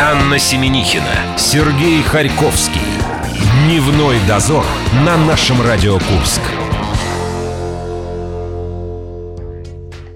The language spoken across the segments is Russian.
Анна Семенихина, Сергей Харьковский. Дневной дозор на нашем Радио Курск.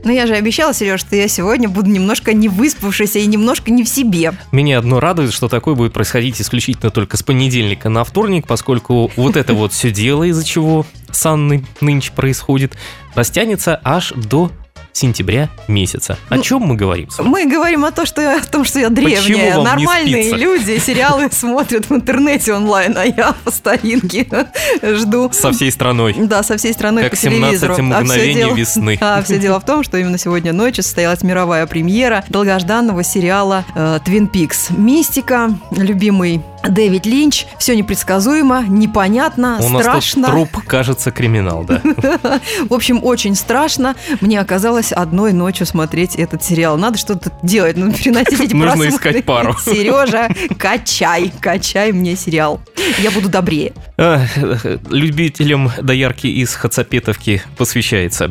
Ну, я же обещала, Сереж, что я сегодня буду немножко не выспавшейся и немножко не в себе. Меня одно радует, что такое будет происходить исключительно только с понедельника на вторник, поскольку вот это вот все дело, из-за чего с Анной нынче происходит, растянется аж до сентября месяца. О Ну, чем мы говорим? с вами? Мы говорим о, том, что я, о том, что я древняя. Нормальные люди сериалы смотрят в интернете онлайн, а я по старинке жду. Со всей страной. Да, со всей страной Как по телевизору. 17 А мгновений дело- весны. А все дело в том, что именно сегодня ночью состоялась мировая премьера долгожданного сериала э, «Твин Пикс». Мистика, любимый Дэвид Линч. Все непредсказуемо, непонятно, У нас страшно. тут труп, кажется, криминал, да. В общем, очень страшно. Мне оказалось одной ночью смотреть этот сериал. Надо что-то делать, ну, переносить эти Нужно искать пару. Сережа, качай, качай мне сериал. Я буду добрее. Любителям доярки из Хацапетовки посвящается.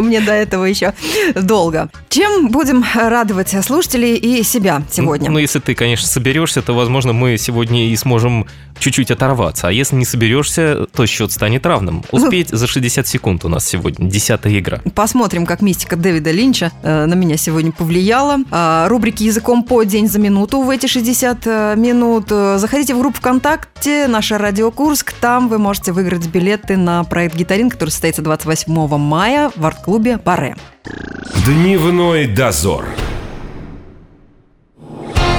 Меня до этого еще долго. Чем будем радовать слушателей и себя сегодня? Ну, если ты, конечно, соберешься, то, возможно, мы сегодня и сможем чуть-чуть оторваться. А если не соберешься, то счет станет равным. Успеть за 60 секунд у нас сегодня. Десятая игра. Посмотрим, как мистика Дэвида Линча э, на меня сегодня повлияла. А, рубрики «Языком по день за минуту» в эти 60 э, минут. Э, Заходите в группу ВКонтакте «Наша Радио Курск». Там вы можете выиграть билеты на проект «Гитарин», который состоится 28 мая в арт-клубе «Баре». Дневной дозор.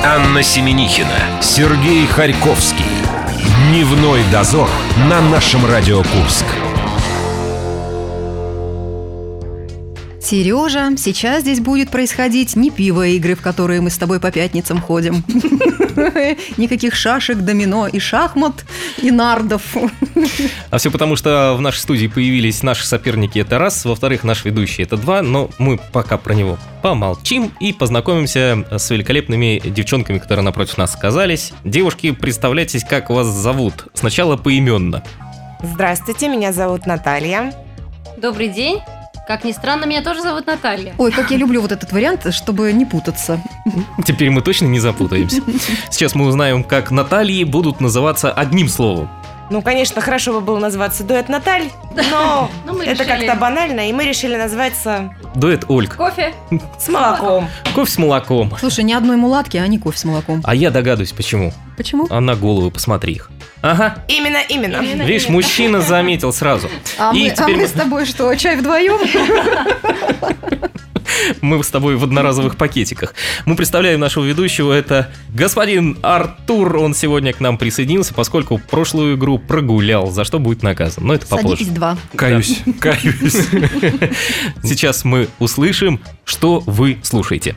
Анна Семенихина, Сергей Харьковский. Дневной дозор на нашем Радио Курск. Сережа, сейчас здесь будет происходить не пиво игры, в которые мы с тобой по пятницам ходим. Никаких шашек, домино и шахмат, и нардов. А все потому, что в нашей студии появились наши соперники, это раз. Во-вторых, наш ведущий, это два. Но мы пока про него помолчим и познакомимся с великолепными девчонками, которые напротив нас оказались. Девушки, представляйтесь, как вас зовут. Сначала поименно. Здравствуйте, меня зовут Наталья. Добрый день. Как ни странно, меня тоже зовут Наталья. Ой, как я люблю вот этот вариант, чтобы не путаться. Теперь мы точно не запутаемся. Сейчас мы узнаем, как Натальи будут называться одним словом. Ну, конечно, хорошо бы было называться дуэт Наталь, но Ну, это как-то банально, и мы решили назваться Дуэт Ольг. Кофе? с молоком. Кофе с молоком. Слушай, ни одной муладки, а не кофе с молоком. А я догадываюсь, почему. Почему? А на голову посмотри их. Ага. Именно, именно. Именно. Видишь, мужчина заметил сразу. А, И мы, а теперь мы мы- с тобой что, чай вдвоем? Мы с тобой в одноразовых пакетиках. Мы представляем нашего ведущего. Это господин Артур. Он сегодня к нам присоединился, поскольку прошлую игру прогулял, за что будет наказан. Но это попозже. Садитесь два. Каюсь, каюсь. Сейчас мы услышим, что вы слушаете.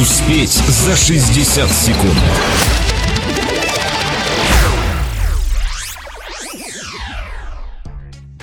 Успеть за 60 секунд.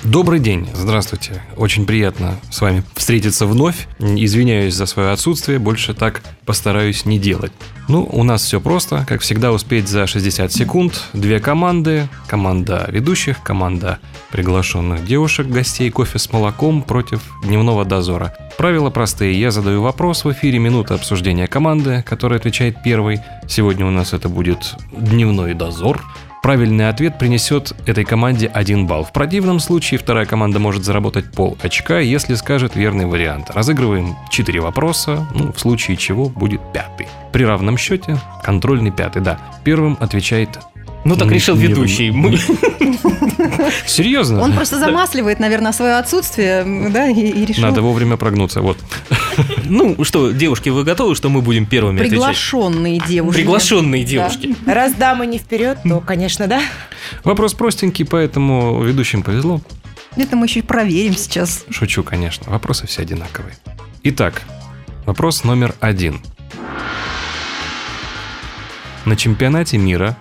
Добрый день, здравствуйте. Очень приятно с вами встретиться вновь. Извиняюсь за свое отсутствие, больше так постараюсь не делать. Ну, у нас все просто. Как всегда, успеть за 60 секунд. Две команды. Команда ведущих, команда приглашенных девушек, гостей кофе с молоком против дневного дозора. Правила простые. Я задаю вопрос в эфире, минута обсуждения команды, которая отвечает первой. Сегодня у нас это будет дневной дозор. Правильный ответ принесет этой команде один балл. В противном случае вторая команда может заработать пол очка, если скажет верный вариант. Разыгрываем 4 вопроса, ну, в случае чего будет пятый. При равном счете контрольный пятый, да. Первым отвечает... Ну так Не- решил не- ведущий. Мы- Серьезно? Он просто замасливает, наверное, свое отсутствие, да, и, и решил. Надо вовремя прогнуться, вот. Ну что, девушки, вы готовы, что мы будем первыми отвечать? Приглашенные девушки. Приглашенные девушки. Раз дамы не вперед, то, конечно, да. Вопрос простенький, поэтому ведущим повезло. Это мы еще и проверим сейчас. Шучу, конечно. Вопросы все одинаковые. Итак, вопрос номер один. На чемпионате мира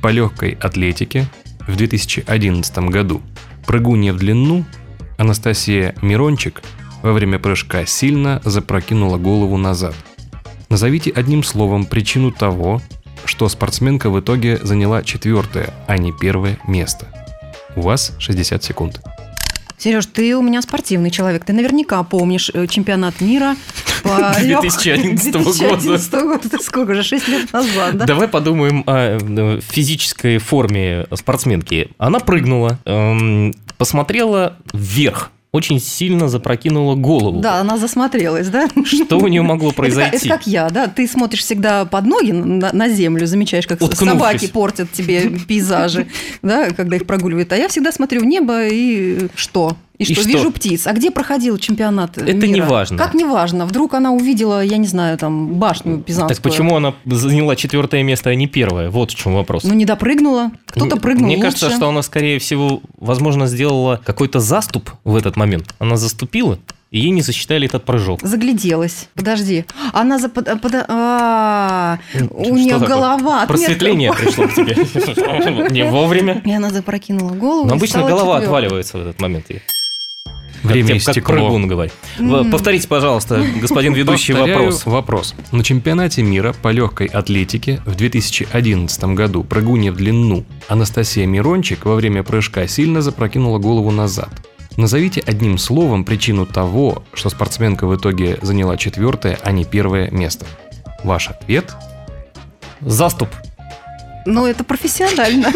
по легкой атлетике в 2011 году прыгунья в длину Анастасия Мирончик во время прыжка сильно запрокинула голову назад. Назовите одним словом причину того, что спортсменка в итоге заняла четвертое, а не первое место. У вас 60 секунд. Сереж, ты у меня спортивный человек. Ты наверняка помнишь э, чемпионат мира по 2011 года. 2011 года. Это сколько же? 6 лет назад, да? Давай подумаем о э, физической форме спортсменки. Она прыгнула, эм, посмотрела вверх, очень сильно запрокинула голову. Да, она засмотрелась, да? Что у нее могло Это как- Это произойти? как я, да? Ты смотришь всегда под ноги на, на землю, замечаешь, как Уткнувшись. собаки портят тебе пейзажи, да, когда их прогуливают. А я всегда смотрю в небо и что? И И что, что? вижу птиц. А где проходил чемпионат Это мира? не важно. Как не важно? Вдруг она увидела, я не знаю, там, башню пизанскую. Так почему она заняла четвертое место, а не первое? Вот в чем вопрос. Ну, не допрыгнула. Кто-то прыгнул Мне лучше. кажется, что она, скорее всего, возможно, сделала какой-то заступ в этот момент. Она заступила, и ей не засчитали этот прыжок. Загляделась. Подожди. Она за... под- под- а, у нее такое? голова отмерла. Просветление пришло к тебе. Не вовремя. И она запрокинула голову. Но обычно голова отваливается в этот момент. Как Время как истекло. прыгун говорит. В- Повторите, пожалуйста, господин ведущий, Повторяю вопрос. вопрос. На чемпионате мира по легкой атлетике в 2011 году прыгунья в длину Анастасия Мирончик во время прыжка сильно запрокинула голову назад. Назовите одним словом причину того, что спортсменка в итоге заняла четвертое, а не первое место. Ваш ответ? Заступ. Ну, это профессионально.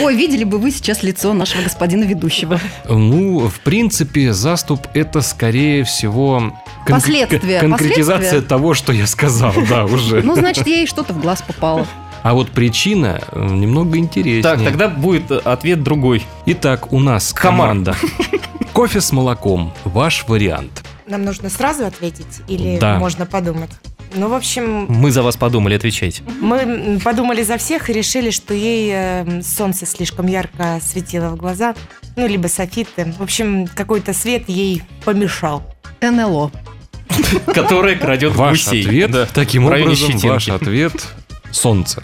Ой, видели бы вы сейчас лицо нашего господина ведущего. Ну, в принципе, заступ это скорее всего кон- Последствия, конкретизация последствия. того, что я сказал, да, уже. Ну, значит, ей что-то в глаз попало. А вот причина э, немного интереснее. Так, тогда будет ответ другой. Итак, у нас Комар. команда. Кофе с молоком. Ваш вариант. Нам нужно сразу ответить или Да. можно подумать? Ну, в общем, Мы за вас подумали, отвечайте. мы подумали за всех и решили, что ей э, солнце слишком ярко светило в глаза. Ну, либо софиты. В общем, какой-то свет ей помешал. НЛО. Которая крадет Ваш гусей. ответ. Да. Таким образом, щетинки. ваш ответ солнце.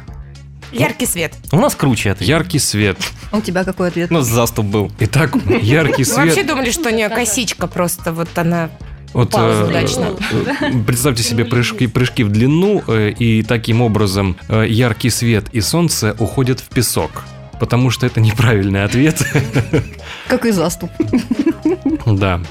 Яркий свет. У нас круче ответ. Яркий свет. А у тебя какой ответ? У нас заступ был. Итак, яркий Мы вообще свет. думали, что у нее косичка просто, вот она... Вот, э, э, представьте себе прыжки, прыжки в длину, э, и таким образом э, яркий свет и солнце уходят в песок. Потому что это неправильный ответ. Как и заступ. Да.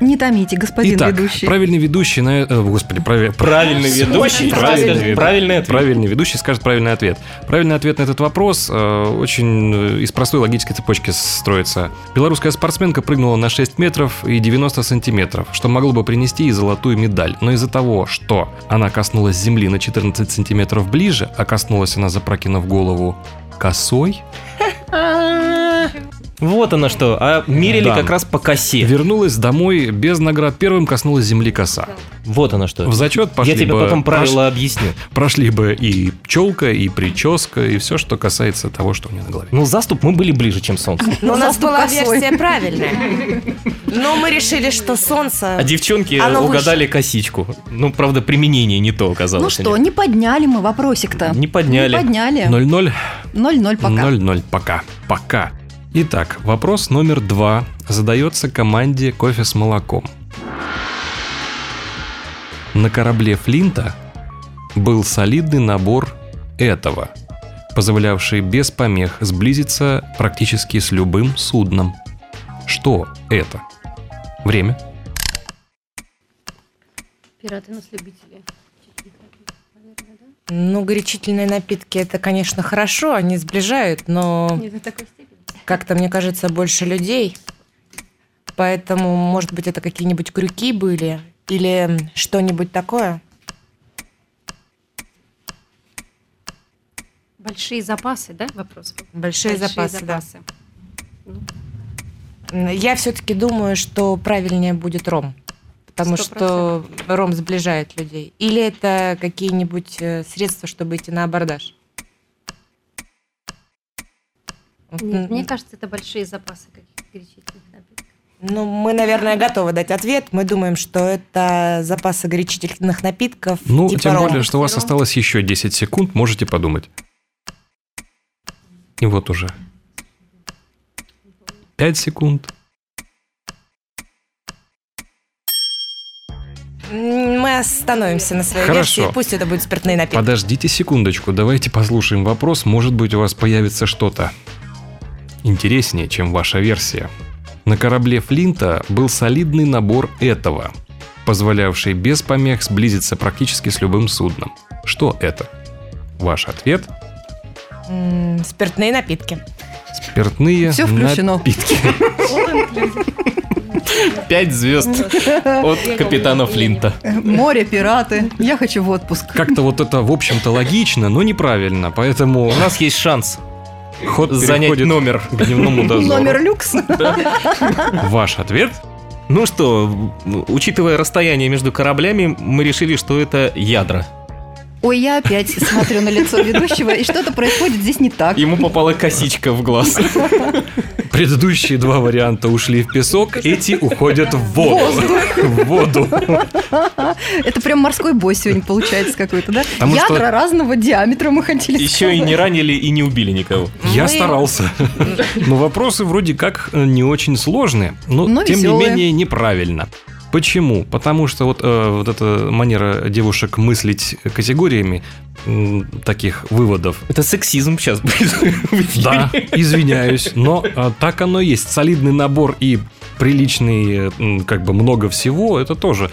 Не томите, господин Итак, ведущий. правильный ведущий на... э, Господи, правильный... Правильный ведущий. Правильный, Правильный, правильный ответ. Правильный ведущий скажет правильный ответ. Правильный ответ на этот вопрос э, очень э, из простой логической цепочки строится. Белорусская спортсменка прыгнула на 6 метров и 90 сантиметров, что могло бы принести ей золотую медаль. Но из-за того, что она коснулась земли на 14 сантиметров ближе, а коснулась она, запрокинув голову, косой, Вот оно что. А мерили Да. как раз по косе. вернулась домой без наград. Первым коснулась земли коса. Вот оно что. В зачет пошли Я тебе бы- потом прош- правила объясню. Прошли бы и челка, и прическа, и все, что касается того, что у меня на голове. Ну, заступ мы были ближе, чем солнце. Но у нас была версия правильная. Но мы решили, что солнце... А девчонки угадали косичку. Ну, правда, применение не то оказалось. Ну что, не подняли мы вопросик-то. Не подняли. Не подняли. 0-0. 0-0 пока. 0-0 пока. Пока. Итак, вопрос номер два задается команде кофе с молоком. На корабле Флинта был солидный набор этого, позволявший без помех сблизиться практически с любым судном. Что это? Время. Пираты нас любители. Ну, горячительные напитки, это, конечно, хорошо, они сближают, но Не до такой степени. Как-то, мне кажется, больше людей. Поэтому, может быть, это какие-нибудь крюки были или что-нибудь такое. Большие запасы, да, вопрос? был? Большие, запасы, да. Я все-таки думаю, что правильнее будет ром. Потому Сто что ром сближает людей. Или это какие-нибудь э, средства, чтобы идти на абордаж? Нет, мне кажется, это большие запасы каких-то горячительных напитков. Ну, мы, наверное, готовы дать ответ. Мы думаем, что это запасы горячительных напитков. Ну, типа тем рома. более, что у вас осталось еще 10 секунд, можете подумать. И вот уже. 5 секунд. Мы остановимся на своей Хорошо. версии. Пусть это будет спиртные напитки. Подождите секундочку, давайте послушаем вопрос, может быть у вас появится что-то интереснее, чем ваша версия. На корабле Флинта был солидный набор этого, позволявший без помех сблизиться практически с любым судном. Что это? Ваш ответ М, Спиртные напитки. – спиртные Всё включено. напитки. Пять звезд от капитана Флинта. Море, пираты. Я хочу в отпуск. Как-то вот это, в общем-то, логично, но неправильно, поэтому У нас есть шанс ход занять номер. к дневному дозору. Номер люкс. Ваш ответ? Ну что, учитывая расстояние между кораблями, мы решили, что это ядра. Ой, я опять смотрю на лицо ведущего, и что-то происходит здесь не так. Ему попала косичка в глаз. Предыдущие два варианта ушли в песок, эти уходят в воду. В воду. Это прям морской бой сегодня получается какой-то, да? Потому что- Ядра разного диаметра мы хотели Еще и не ранили, и не убили никого. Я Мы- старался. Но вопросы вроде как э, не очень сложные, но, Но тем веселые. не менее неправильно. Почему? Потому что вот, э, вот эта манера девушек мыслить категориями м, таких выводов. Это сексизм сейчас будет. Да, извиняюсь, но э, так оно и есть. Солидный набор и приличный, э, как бы много всего, это тоже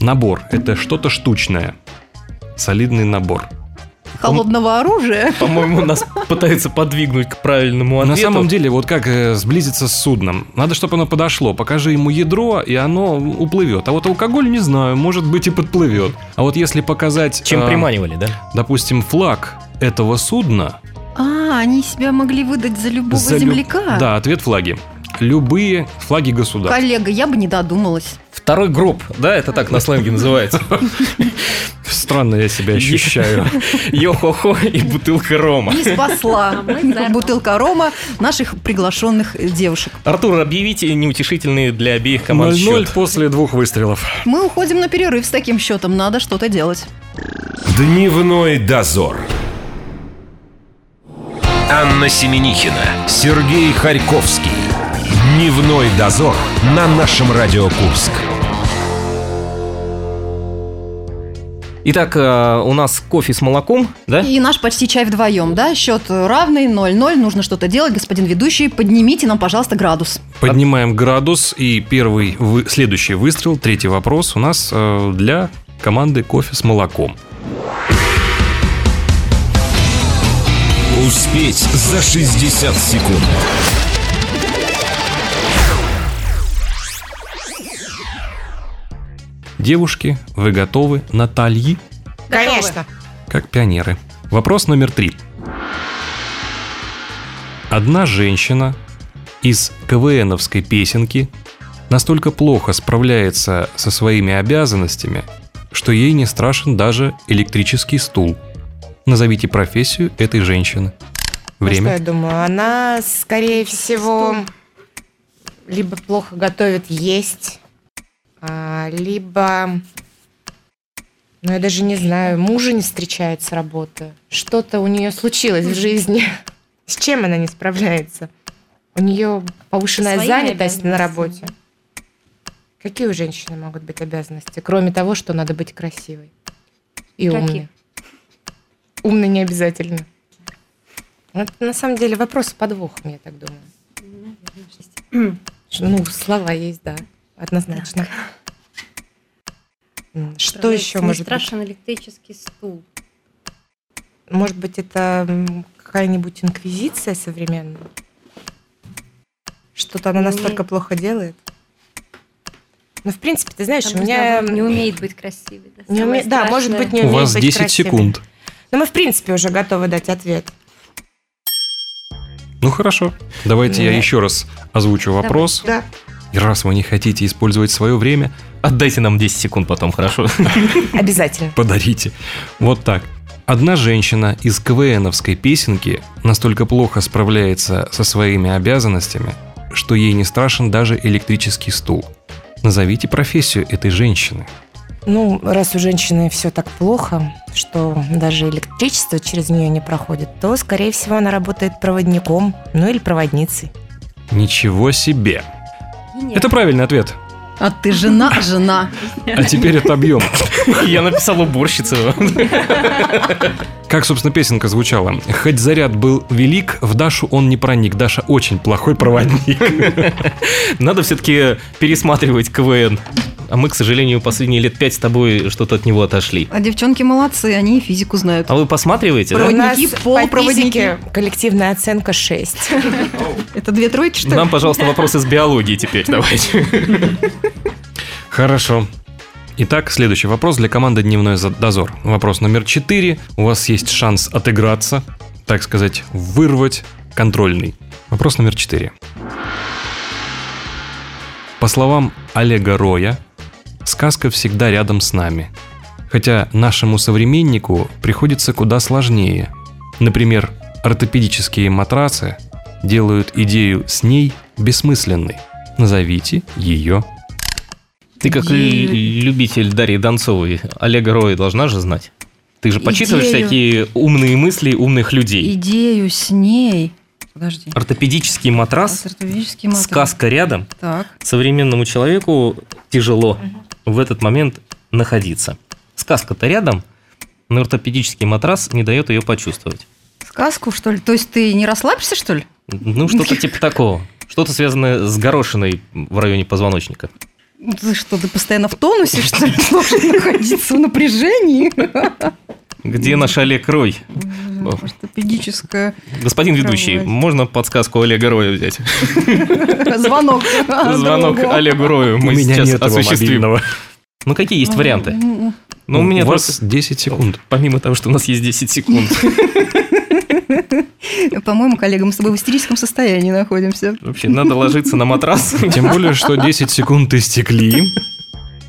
набор. Это что-то штучное. Солидный набор. Холодного оружия. По-моему, нас пытаются подвигнуть к правильному ответу. На самом деле, вот как э, сблизиться с судном? Надо, чтобы оно подошло. Покажи ему ядро, и оно уплывет. А вот алкоголь, не знаю, может быть и подплывет. А вот если показать, Чем э, приманивали, да? допустим, флаг этого судна... А, они себя могли выдать за любого за люб- земляка? Да, ответ флаги. Любые флаги государств. Коллега, я бы не додумалась. Второй гроб, да, это так на сленге называется. Странно я себя ощущаю. Йо-хо-хо и бутылка рома. Не спасла А бутылка рома наших приглашенных девушек. Артур, объявите неутешительные для обеих команд 0-0 счет. после двух выстрелов. Мы уходим на перерыв с таким счетом. Надо что-то делать. Дневной дозор. Анна Семенихина, Сергей Харьковский. Дневной дозор на нашем Радио Курск. Итак, э, у нас кофе с молоком, да? И наш почти чай вдвоем, да? Счет равный, 0-0. Нужно что-то делать. Господин ведущий, поднимите нам, пожалуйста, градус. Поднимаем градус, и первый, вы- следующий выстрел, третий вопрос у нас э, для команды кофе с молоком. Успеть за 60 секунд. Девушки, вы готовы? Натальи, Конечно. как пионеры. Вопрос номер три. Одна женщина из КВНовской песенки настолько плохо справляется со своими обязанностями, что ей не страшен даже электрический стул. Назовите профессию этой женщины. Ну, Что я Время. думаю? Она, скорее всего, либо плохо готовит есть, либо, ну я даже не знаю, мужа не встречает с работы. Что-то у нее случилось в жизни. С чем она не справляется? У нее повышенная Своими занятость на работе. Какие у женщины могут быть обязанности, кроме того, что надо быть красивой и Какие? умной? Умной не обязательно. Это на самом деле вопрос с подвохом, я так думаю. Ну, слова есть, да, однозначно. М, Что еще Не может быть? страшен электрический стул. Может быть, это какая-нибудь инквизиция современная? Что-то она Не настолько умеет. плохо делает? Ну, в принципе, ты знаешь, Там у меня... не умеет быть красивой. Да, не уме- Да, может быть, не У умеет вас быть 10 красивой. секунд. Но мы, в принципе, уже готовы дать ответ. Ну хорошо. Давайте я Нет. еще раз озвучу вопрос. Да. И раз вы не хотите использовать свое время, Отдайте нам 10 секунд потом, хорошо? Обязательно. подарите. Вот так. Одна женщина из КВНовской песенки настолько плохо справляется со своими обязанностями, что ей не страшен даже электрический стул. Назовите профессию этой женщины. Ну, раз у женщины все так плохо, что даже электричество через нее не проходит, то, скорее всего, она работает проводником, ну или проводницей. Ничего себе. Нет. Это правильный ответ. А ты жена, жена. А теперь отобьем. Я написал уборщица. Как, собственно, песенка звучала? Хоть заряд был велик, в Дашу он не проник. Даша очень плохой проводник. Надо все-таки пересматривать КВН. А мы, к сожалению, последние лет пять с тобой что-то от него отошли. А девчонки молодцы, они и физику знают. А вы посматриваете, да? Проводники, нас полупроводники. по физике коллективная оценка 6. Это две тройки, что ли? Нам, пожалуйста, вопрос из биологии теперь давайте. Хорошо. Итак, следующий вопрос для команды «Дневной за- дозор». Вопрос номер четыре. У вас есть шанс отыграться, так сказать, вырвать контрольный. Вопрос номер четыре. По словам Олега Роя, сказка всегда рядом с нами. Хотя нашему современнику приходится куда сложнее. Например, ортопедические матрасы делают идею с ней бессмысленной. Назовите ее Ты как л- любитель Дарьи Донцовой, Олега Роя должна же знать. Ты же почитываешь Идею. всякие умные мысли умных людей. Идею с ней. Подожди. Ортопедический матрас, Ортопедический матрас. сказка рядом. Так. Современному человеку тяжело в этот момент находиться. Сказка-то рядом, но ортопедический матрас не дает ее почувствовать. Сказку, что ли? То есть ты не расслабишься, что ли? Ну, что-то типа такого. Что-то связанное с горошиной в районе позвоночника. Ты что, ты постоянно в тонусе, что ли, должен находиться в напряжении? Где наш Олег Рой? Ортопедическое Господин ведущий, можно подсказку Олега Роя взять? звонок. Звонок. Олегу Рою мы сейчас осуществим. Ну, какие есть варианты? М, Ну, у меня у просто, вас 10 секунд. помимо того, что у нас есть 10 секунд, По-моему, коллега, мы с тобой в истерическом состоянии находимся. вообще надо ложиться на матрас. Тем более, что 10 секунд истекли.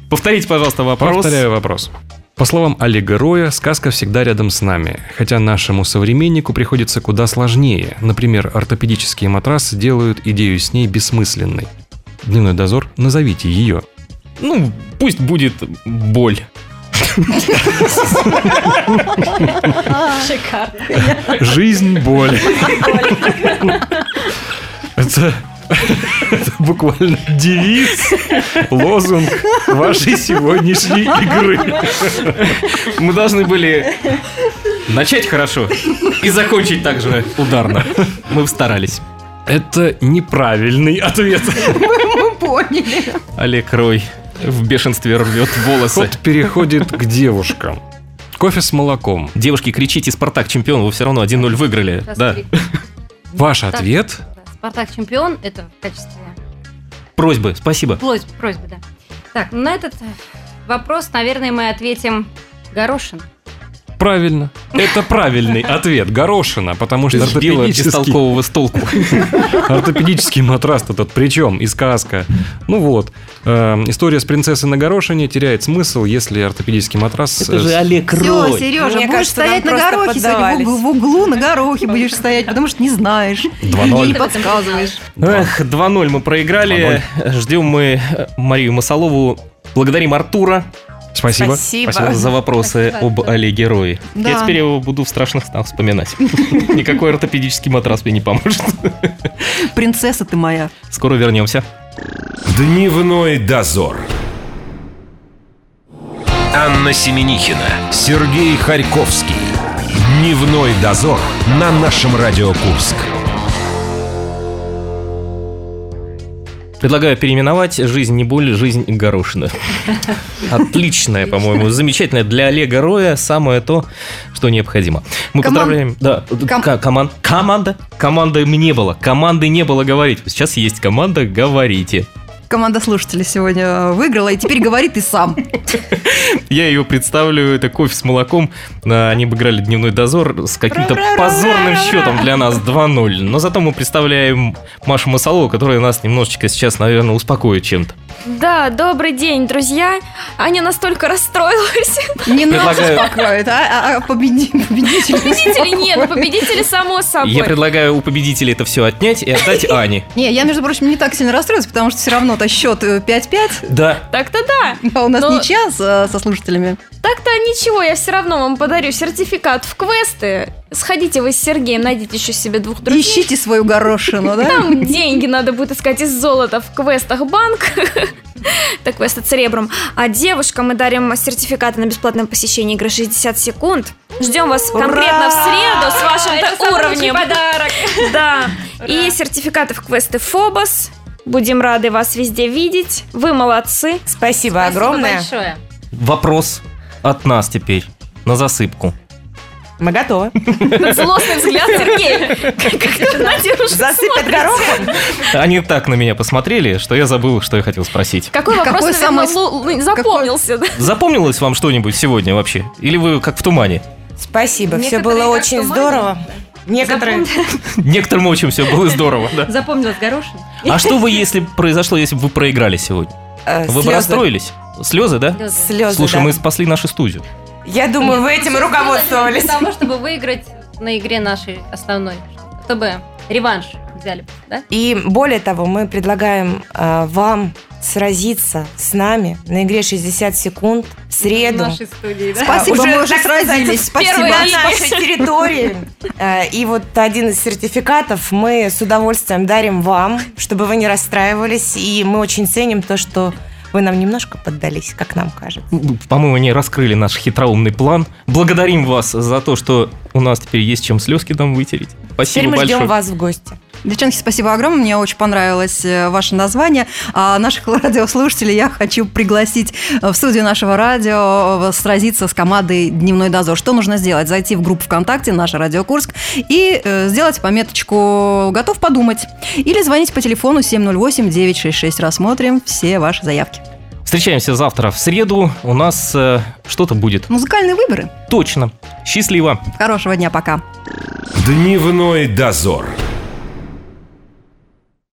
Повторите, пожалуйста, вопрос. Повторяю вопрос. По словам Олега Роя, сказка всегда рядом с нами, хотя нашему современнику приходится куда сложнее. Например, ортопедические матрасы делают идею с ней бессмысленной. Дневной дозор, назовите ее. Ну, пусть будет боль. Шикарно. Жизнь – боль. Это, это буквально девиз, лозунг вашей сегодняшней игры. Мы должны были начать хорошо и закончить также ударно. Мы старались. Это неправильный ответ. Мы поняли. Олег Рой в бешенстве рвет волосы. Ход переходит к девушкам. Кофе с молоком. Девушки, кричите «Спартак чемпион», вы все равно 1-0 выиграли. Раз, Да. три. Ваш Так. ответ? Спартак чемпион, это в качестве Просьбы, спасибо. просьбы, просьбы, да. Так, ну на этот э, вопрос, наверное, мы ответим Горошин. Правильно. Это правильный ответ. Горошина, потому что сбила ортопедический, бестолкового с толку. ортопедический матрас-то тут причем и сказка. Ну вот. Э, история с принцессой на горошине теряет смысл, если ортопедический матрас... Это же э, Олег Все, Рой. Сережа, Мне будешь кажется, стоять на горохе сегодня в углу, в углу на горохе будешь стоять, потому что не знаешь. 2-0. Не подсказываешь. Эх, 2-0 мы проиграли. Ждем мы э, Марию Масолову. Благодарим Артура Спасибо. Спасибо. за вопросы Спасибо, об. Олеге Рое. Да. Я теперь его буду в страшных снах вспоминать. Никакой ортопедический матрас мне не поможет. Принцесса ты моя. Скоро вернемся. Дневной дозор. Анна Семенихина, Сергей Харьковский. Дневной дозор на нашем Радио Курск. Предлагаю переименовать «Жизнь не боль, жизнь горошина». Отличная, по-моему, замечательная для Олега Роя самое то, что необходимо. Мы Коман- поздравляем... Да, Ком- ка- коман- команда? Команды не было. Команды не было говорить. Сейчас есть команда «Говорите». Команда слушателей сегодня выиграла, и теперь говори ты сам. Я ее представлю, это кофе с молоком. А, Они обыграли дневной дозор с каким-то позорным счетом для нас 2-0. Но зато мы представляем Машу Масалову, которая нас немножечко сейчас, наверное, успокоит чем-то. Да, добрый день, друзья. Аня настолько расстроилась. Не нас Предлагаю- успокаивает, а, а- а победи- победитель. Победители нет, победители само собой. Я предлагаю у победителей это все отнять и отдать Ане. Не, я, между прочим, не так сильно расстроилась, потому что все равно-то счет э, 5-5, Да. Так-то да. а у нас Но- не час э, со слушателями. Так-то ничего, я все равно вам подарю сертификат в квесты. Сходите вы с Сергеем, найдите еще себе двух друзей. Ищите свою горошину, да? Там деньги надо будет искать из золота в квестах банк. это квест от Церебрум. А девушкам мы дарим сертификаты на бесплатное посещение игры 60 секунд. Ждем вас конкретно в среду с вашим уровнем. подарок. Да. И сертификаты в квесты Фобос. Будем рады вас везде видеть. Вы молодцы. Спасибо, Спасибо огромное. большое. Вопрос от нас теперь на засыпку. Мы готовы. Злостный взгляд Сергея. Как ты на девушку смотришь. горохом? Они так на меня посмотрели, что я забыл, что я хотел спросить. Какой вопрос, наверное, лу- запомнился? Запомнилось вам что-нибудь сегодня вообще? Или вы как в тумане? Спасибо, все было очень здорово. Некоторые... Некоторым очень все было здорово, да? Запомнилось горошин? А что бы, если произошло, если бы вы проиграли сегодня? э, Вы бы расстроились? Слезы, да? Слезы, Слушай, мы спасли нашу студию. Я думаю, вы этим руководствовались. Для того, чтобы выиграть на игре нашей основной. Чтобы реванш взяли, да? И более того, мы предлагаем э, вам сразиться с нами на игре 60 секунд в В среду. нашей студии, да? Спасибо, мы уже так сказать, сразились. Спасибо. на нашей территории. Э, И вот один из сертификатов мы с удовольствием дарим вам, чтобы вы не расстраивались. И мы очень ценим то, что вы нам немножко поддались, как нам кажется. По-моему, они раскрыли наш хитроумный план. Благодарим вас за то, что у нас теперь есть чем слезки там вытереть. Теперь Спасибо мы ждем большое. вас в гости. Девчонки, спасибо огромное. Мне очень понравилось э, ваше название. А наших радиослушателей я хочу пригласить э, в студию нашего радио э, сразиться с командой «Дневной дозор». Что нужно сделать? Зайти в группу ВКонтакте «Наша Радио Курск» и сделать пометочку «Готов подумать». Или звонить по телефону 708-966. Рассмотрим все ваши заявки. Встречаемся завтра в среду. У нас э, что-то будет. Музыкальные выборы. Точно. Счастливо. Хорошего дня, пока. Дневной дозор.